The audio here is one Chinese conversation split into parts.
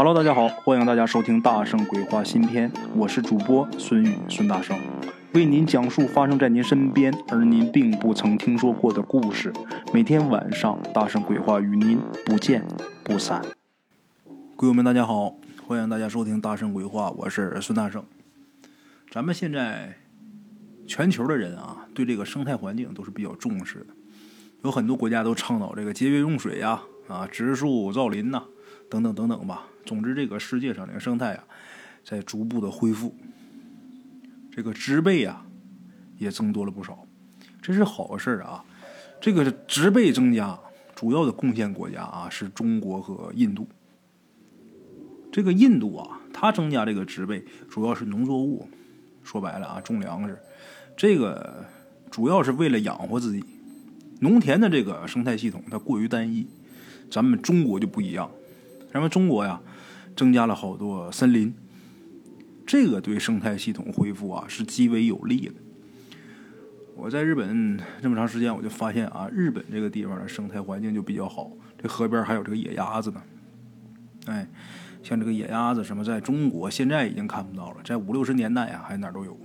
Hello，大家好，欢迎大家收听《大圣鬼话》新篇，我是主播孙宇孙大圣，为您讲述发生在您身边而您并不曾听说过的故事。每天晚上，《大圣鬼话》与您不见不散。鬼友们，大家好，欢迎大家收听《大圣鬼话》，我是孙大圣。咱们现在全球的人啊，对这个生态环境都是比较重视的，有很多国家都倡导这个节约用水呀，啊，植树造林呐，等等等等吧。总之，这个世界上这个生态啊，在逐步的恢复，这个植被啊也增多了不少，这是好事啊。这个植被增加，主要的贡献国家啊是中国和印度。这个印度啊，它增加这个植被，主要是农作物，说白了啊，种粮食，这个主要是为了养活自己。农田的这个生态系统它过于单一，咱们中国就不一样，咱们中国呀。增加了好多森林，这个对生态系统恢复啊是极为有利的。我在日本这么长时间，我就发现啊，日本这个地方的生态环境就比较好。这河边还有这个野鸭子呢，哎，像这个野鸭子什么，在中国现在已经看不到了，在五六十年代啊，还哪都有。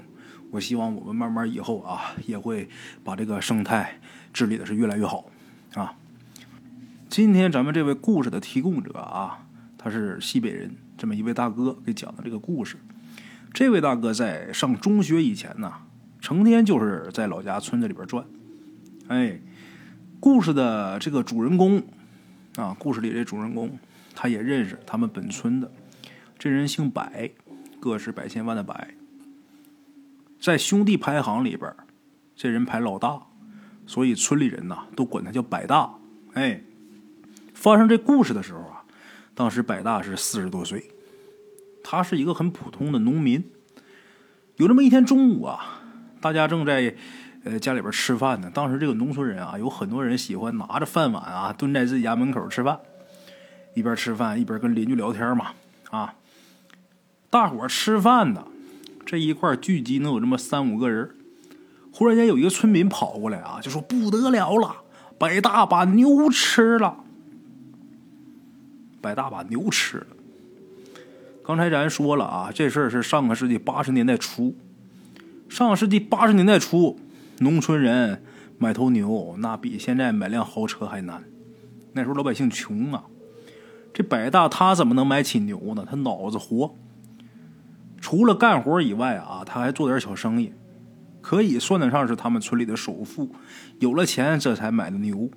我希望我们慢慢以后啊，也会把这个生态治理的是越来越好。今天咱们这位故事的提供者啊。他是西北人，这么一位大哥给讲的这个故事。这位大哥在上中学以前呢，成天就是在老家村子里边转。哎，故事的这个主人公啊，故事里的主人公，他也认识他们本村的。这人姓柏，个是百千万的柏，在兄弟排行里边，这人排老大，所以村里人呐都管他叫百大。哎，发生这故事的时候啊。当时百大是四十多岁，他是一个很普通的农民。有这么一天中午啊，大家正在呃家里边吃饭呢。当时这个农村人啊，有很多人喜欢拿着饭碗啊，蹲在自己家门口吃饭，一边吃饭一边跟邻居聊天嘛。啊，大伙吃饭呢，这一块聚集能有这么三五个人。忽然间有一个村民跑过来啊，就说不得了了，百大把牛吃了。百大把牛吃了。刚才咱说了啊，这事儿是上个世纪八十年代初。上个世纪八十年代初，农村人买头牛，那比现在买辆豪车还难。那时候老百姓穷啊，这百大他怎么能买起牛呢？他脑子活，除了干活以外啊，他还做点小生意，可以算得上是他们村里的首富。有了钱，这才买的牛。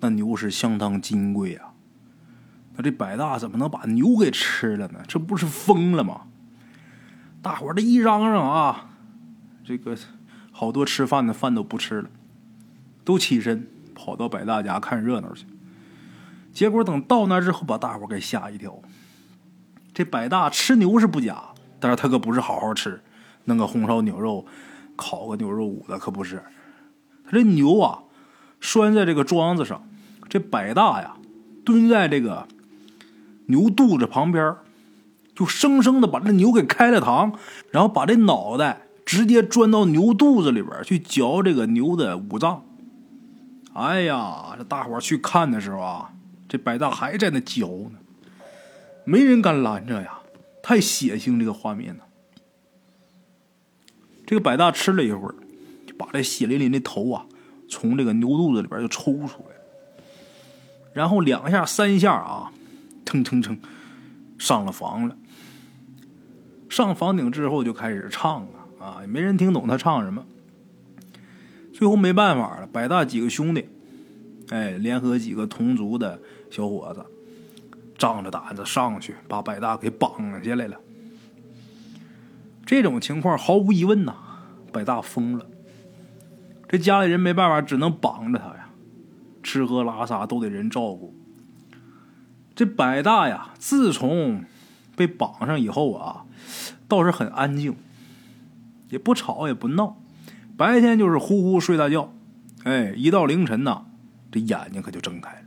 那牛是相当金贵啊。那这百大怎么能把牛给吃了呢？这不是疯了吗？大伙儿这一嚷嚷啊，这个好多吃饭的饭都不吃了，都起身跑到百大家看热闹去。结果等到那之后，把大伙儿给吓一跳。这百大吃牛是不假，但是他可不是好好吃，弄个红烧牛肉、烤个牛肉五的可不是。他这牛啊，拴在这个桩子上，这百大呀蹲在这个。牛肚子旁边，就生生的把这牛给开了膛，然后把这脑袋直接钻到牛肚子里边去嚼这个牛的五脏。哎呀，这大伙去看的时候啊，这百大还在那嚼呢，没人敢拦着呀，太血腥这个画面呢。这个百大吃了一会儿，就把这血淋淋的头啊从这个牛肚子里边就抽出来，然后两下三下啊。蹭蹭蹭，上了房了。上房顶之后就开始唱啊啊，也没人听懂他唱什么。最后没办法了，百大几个兄弟，哎，联合几个同族的小伙子，仗着胆子上去把百大给绑下来了。这种情况毫无疑问呐，百大疯了。这家里人没办法，只能绑着他呀，吃喝拉撒都得人照顾。这百大呀，自从被绑上以后啊，倒是很安静，也不吵也不闹，白天就是呼呼睡大觉，哎，一到凌晨呐，这眼睛可就睁开了，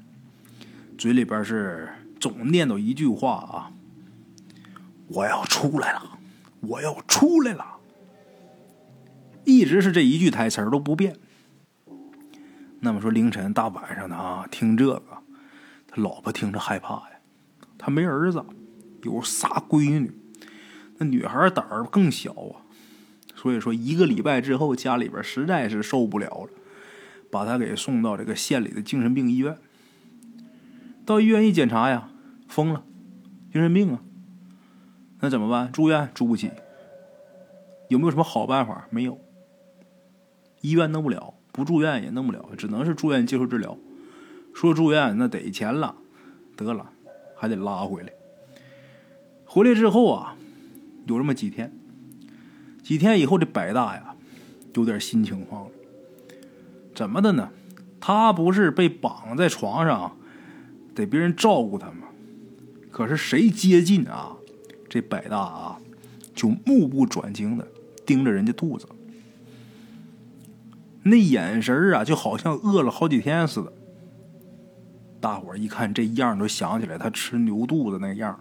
嘴里边是总念叨一句话啊：“我要出来了，我要出来了。”一直是这一句台词都不变。那么说凌晨大晚上的啊，听这个。他老婆听着害怕呀，他没儿子，有仨闺女。那女孩胆儿更小啊，所以说一个礼拜之后，家里边实在是受不了了，把他给送到这个县里的精神病医院。到医院一检查呀，疯了，精神病啊。那怎么办？住院住不起。有没有什么好办法？没有。医院弄不了，不住院也弄不了，只能是住院接受治疗。说住院那得钱了，得了，还得拉回来。回来之后啊，有这么几天，几天以后这百大呀，有点新情况了。怎么的呢？他不是被绑在床上，得别人照顾他吗？可是谁接近啊？这百大啊，就目不转睛的盯着人家肚子，那眼神啊，就好像饿了好几天似的。大伙儿一看这样，都想起来他吃牛肚子那样。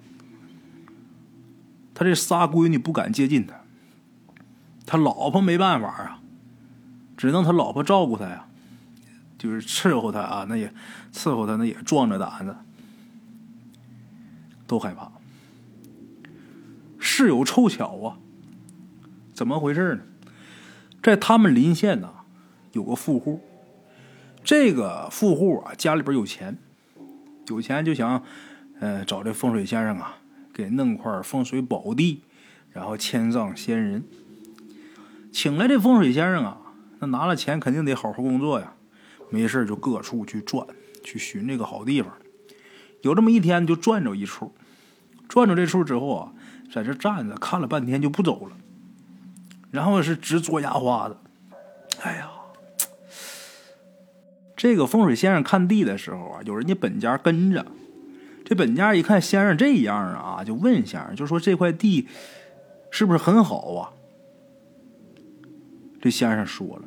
他这仨闺女不敢接近他，他老婆没办法啊，只能他老婆照顾他呀，就是伺候他啊，那也伺候他，那也壮着胆子，都害怕。事有凑巧啊，怎么回事呢？在他们邻县呢，有个富户，这个富户啊，家里边有钱。有钱就想，呃，找这风水先生啊，给弄块风水宝地，然后迁葬先人。请来这风水先生啊，那拿了钱肯定得好好工作呀，没事就各处去转，去寻这个好地方。有这么一天，就转着一处，转着这处之后啊，在这站着看了半天就不走了，然后是直嘬牙花子。哎呀！这个风水先生看地的时候啊，有人家本家跟着。这本家一看先生这样啊，就问先生，就说这块地是不是很好啊？这先生说了，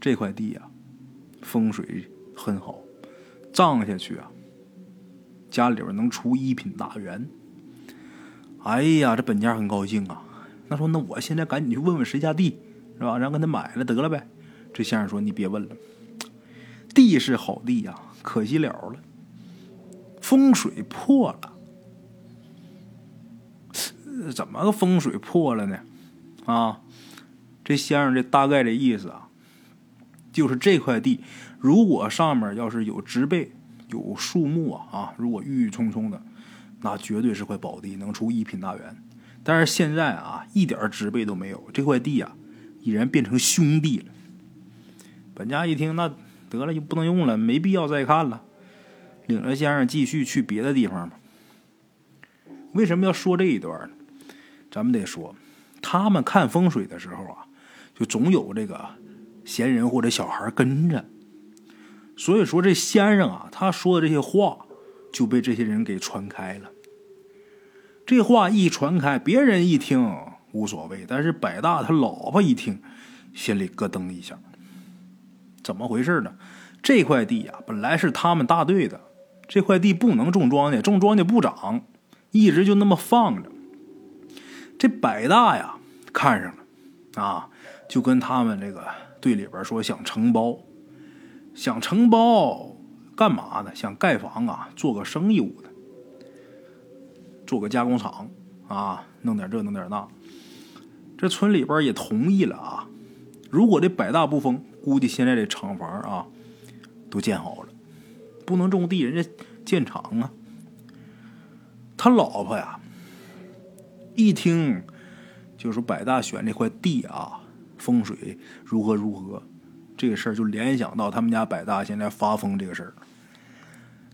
这块地啊，风水很好，葬下去啊，家里边能出一品大员。哎呀，这本家很高兴啊。那说，那我现在赶紧去问问谁家地，是吧？然后跟他买了得了呗。这先生说，你别问了。地是好地呀，可惜了了，风水破了。怎么个风水破了呢？啊，这先生这大概的意思啊，就是这块地如果上面要是有植被、有树木啊啊，如果郁郁葱葱的，那绝对是块宝地，能出一品大员。但是现在啊，一点植被都没有，这块地啊，已然变成凶地了。本家一听那。得了，就不能用了，没必要再看了。领着先生继续去别的地方吧。为什么要说这一段呢？咱们得说，他们看风水的时候啊，就总有这个闲人或者小孩跟着。所以说，这先生啊，他说的这些话就被这些人给传开了。这话一传开，别人一听无所谓，但是百大他老婆一听，心里咯噔一下。怎么回事呢？这块地呀，本来是他们大队的，这块地不能种庄稼，种庄稼不长，一直就那么放着。这百大呀，看上了，啊，就跟他们这个队里边说想承包，想承包干嘛呢？想盖房啊，做个生意屋的，做个加工厂啊，弄点这弄点那。这村里边也同意了啊。如果这百大不封，估计现在这厂房啊都建好了，不能种地，人家建厂啊。他老婆呀，一听就说百大选这块地啊，风水如何如何，这个事儿就联想到他们家百大现在发疯这个事儿，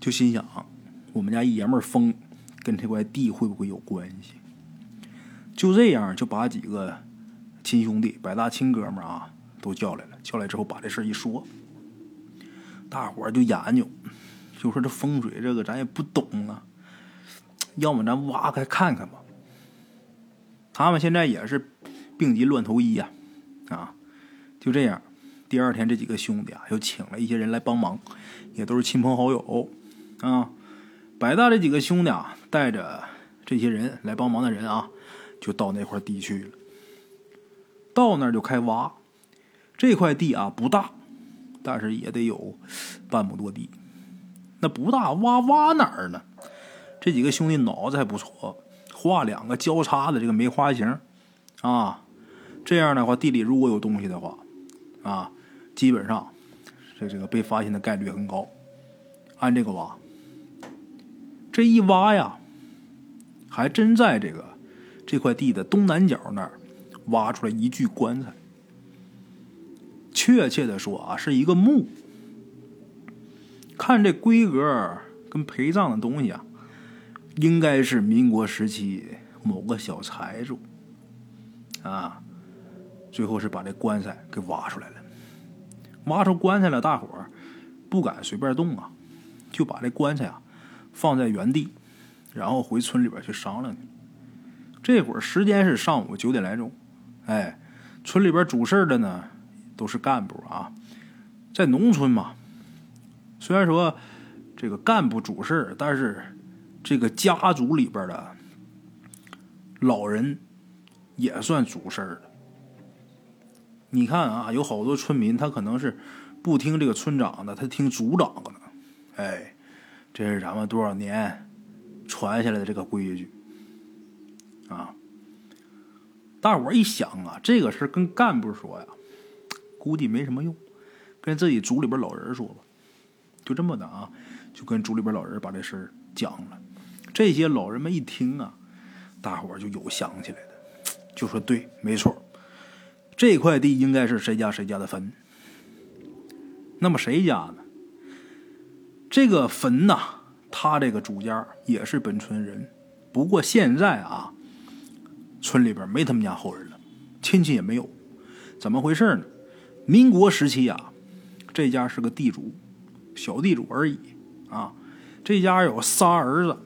就心想我们家一爷们儿疯，跟这块地会不会有关系？就这样就把几个。亲兄弟，百大亲哥们儿啊，都叫来了。叫来之后，把这事一说，大伙儿就研究，就说这风水这个咱也不懂啊，要么咱挖开看看吧。他们现在也是病急乱投医呀，啊，就这样。第二天，这几个兄弟啊，又请了一些人来帮忙，也都是亲朋好友啊。百大这几个兄弟啊，带着这些人来帮忙的人啊，就到那块地去了。到那儿就开挖，这块地啊不大，但是也得有半亩多地。那不大，挖挖哪儿呢？这几个兄弟脑子还不错，画两个交叉的这个梅花形，啊，这样的话地里如果有东西的话，啊，基本上这这个被发现的概率很高。按这个挖，这一挖呀，还真在这个这块地的东南角那儿挖出来一具棺材。确切的说啊，是一个墓。看这规格跟陪葬的东西啊，应该是民国时期某个小财主啊。最后是把这棺材给挖出来了。挖出棺材了，大伙儿不敢随便动啊，就把这棺材啊放在原地，然后回村里边去商量去。这会儿时间是上午九点来钟，哎，村里边主事的呢都是干部啊，在农村嘛。虽然说这个干部主事但是这个家族里边的老人也算主事的。你看啊，有好多村民他可能是不听这个村长的，他听族长的。哎，这是咱们多少年传下来的这个规矩啊。大伙一想啊，这个事跟干部说呀，估计没什么用，跟自己族里边老人说吧。就这么的啊，就跟族里边老人把这事儿讲了。这些老人们一听啊，大伙就有想起来的，就说：“对，没错，这块地应该是谁家谁家的坟。那么谁家呢？这个坟呐，他这个主家也是本村人，不过现在啊，村里边没他们家后人了，亲戚也没有。怎么回事呢？民国时期啊，这家是个地主。”小地主而已，啊，这家有仨儿子，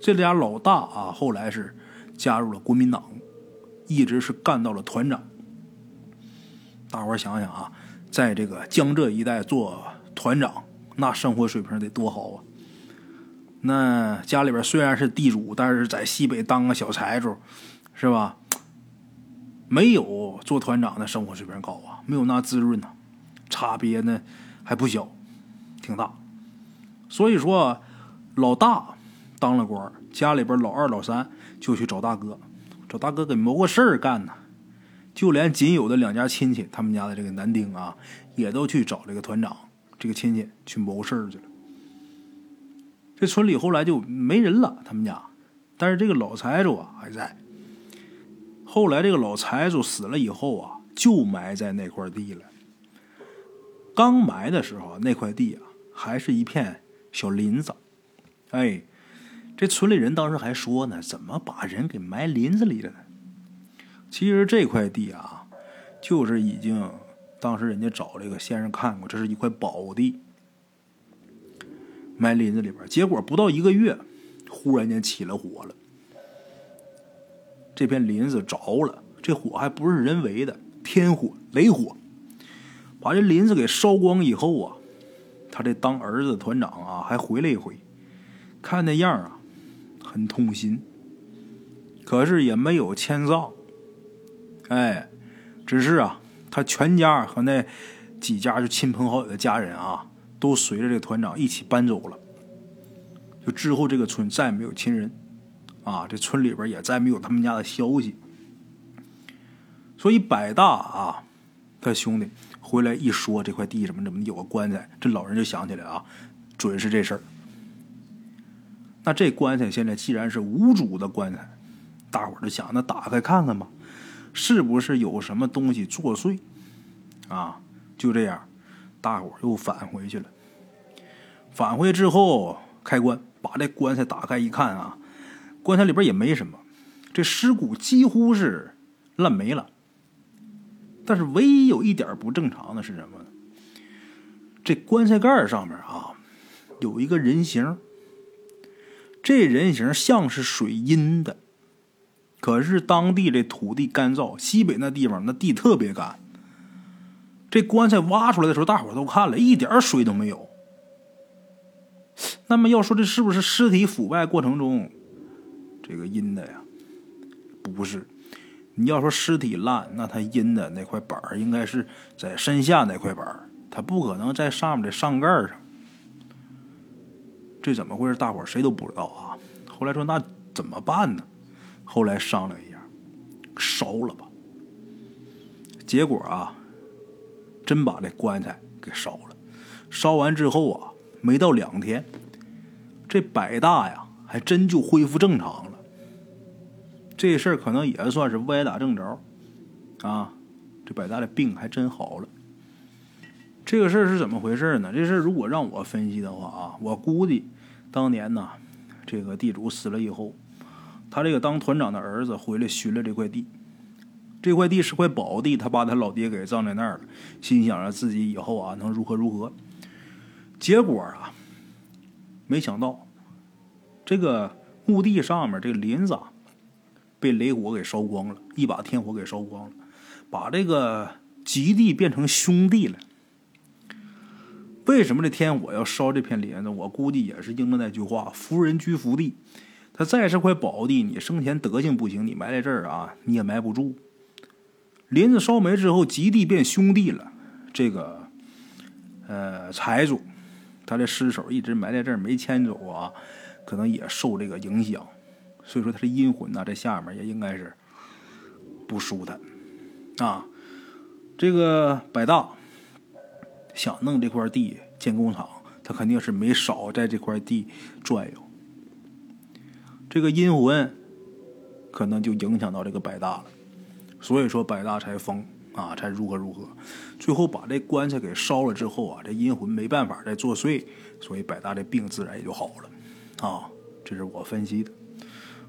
这家老大啊，后来是加入了国民党，一直是干到了团长。大伙想想啊，在这个江浙一带做团长，那生活水平得多好啊！那家里边虽然是地主，但是在西北当个小财主，是吧？没有做团长的生活水平高啊，没有那滋润呐，差别呢还不小。挺大，所以说老大当了官，家里边老二、老三就去找大哥，找大哥给谋个事儿干呢。就连仅有的两家亲戚，他们家的这个男丁啊，也都去找这个团长这个亲戚去谋事儿去了。这村里后来就没人了，他们家，但是这个老财主啊还在。后来这个老财主死了以后啊，就埋在那块地了。刚埋的时候，那块地啊。还是一片小林子，哎，这村里人当时还说呢，怎么把人给埋林子里了呢？其实这块地啊，就是已经当时人家找这个先生看过，这是一块宝地，埋林子里边。结果不到一个月，忽然间起了火了，这片林子着了，这火还不是人为的，天火雷火，把这林子给烧光以后啊。他这当儿子的团长啊，还回来一回，看那样啊，很痛心。可是也没有迁葬，哎，只是啊，他全家和那几家就亲朋好友的家人啊，都随着这个团长一起搬走了。就之后这个村再也没有亲人，啊，这村里边也再没有他们家的消息。所以百大啊，他兄弟。回来一说这块地怎么怎么有个棺材，这老人就想起来啊，准是这事儿。那这棺材现在既然是无主的棺材，大伙儿就想，那打开看看吧，是不是有什么东西作祟？啊，就这样，大伙儿又返回去了。返回之后，开棺把这棺材打开一看啊，棺材里边也没什么，这尸骨几乎是烂没了。但是唯一有一点不正常的是什么呢？这棺材盖上面啊，有一个人形。这人形像是水阴的，可是当地这土地干燥，西北那地方那地特别干。这棺材挖出来的时候，大伙都看了一点水都没有。那么要说这是不是尸体腐败过程中这个阴的呀？不是。你要说尸体烂，那他阴的那块板应该是在身下那块板他不可能在上面的上盖上。这怎么回事？大伙谁都不知道啊。后来说那怎么办呢？后来商量一下，烧了吧。结果啊，真把这棺材给烧了。烧完之后啊，没到两天，这百大呀，还真就恢复正常了。这事儿可能也算是歪打正着，啊，这百大的病还真好了。这个事儿是怎么回事呢？这事儿如果让我分析的话啊，我估计当年呢，这个地主死了以后，他这个当团长的儿子回来寻了这块地。这块地是块宝地，他把他老爹给葬在那儿了，心想着自己以后啊能如何如何。结果啊，没想到这个墓地上面这个林子啊被雷火给烧光了，一把天火给烧光了，把这个吉地变成凶地了。为什么这天火要烧这片林子？我估计也是应了那句话：“福人居福地。”他再是块宝地，你生前德行不行，你埋在这儿啊，你也埋不住。林子烧没之后，吉地变凶地了。这个，呃，财主他的尸首一直埋在这儿没迁走啊，可能也受这个影响。所以说他的阴魂呐，在下面也应该是不舒坦啊。这个百大想弄这块地建工厂，他肯定是没少在这块地转悠。这个阴魂可能就影响到这个百大了。所以说，百大才疯啊，才如何如何，最后把这棺材给烧了之后啊，这阴魂没办法再作祟，所以百大这病自然也就好了，啊，这是我分析的。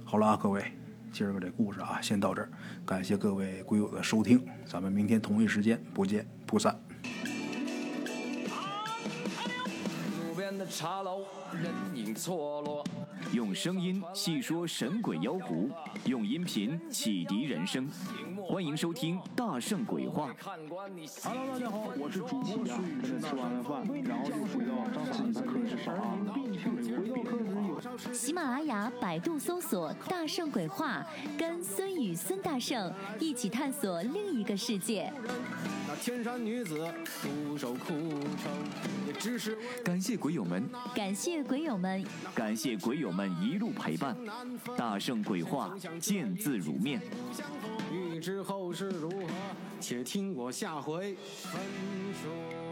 好了啊，各位，今儿个这故事啊，先到这儿，感谢各位鬼友的收听，咱们明天同一时间不见不散。路边的茶楼，人影错落。用声音细说神鬼妖狐，用音频启迪人生。欢迎收听《大圣鬼话》。Hello，大家好，我是主播孙宇，吃完了饭，然后就回到自己的课室上啊。喜马拉雅、百度搜索“大圣鬼话”，跟孙宇、孙大圣一起探索另一个世界。那天山女子独守枯城，也只是感谢鬼友们，感谢鬼友们，感谢鬼友们一路陪伴。大圣鬼话，见字如面。欲知后事如何，且听我下回分说。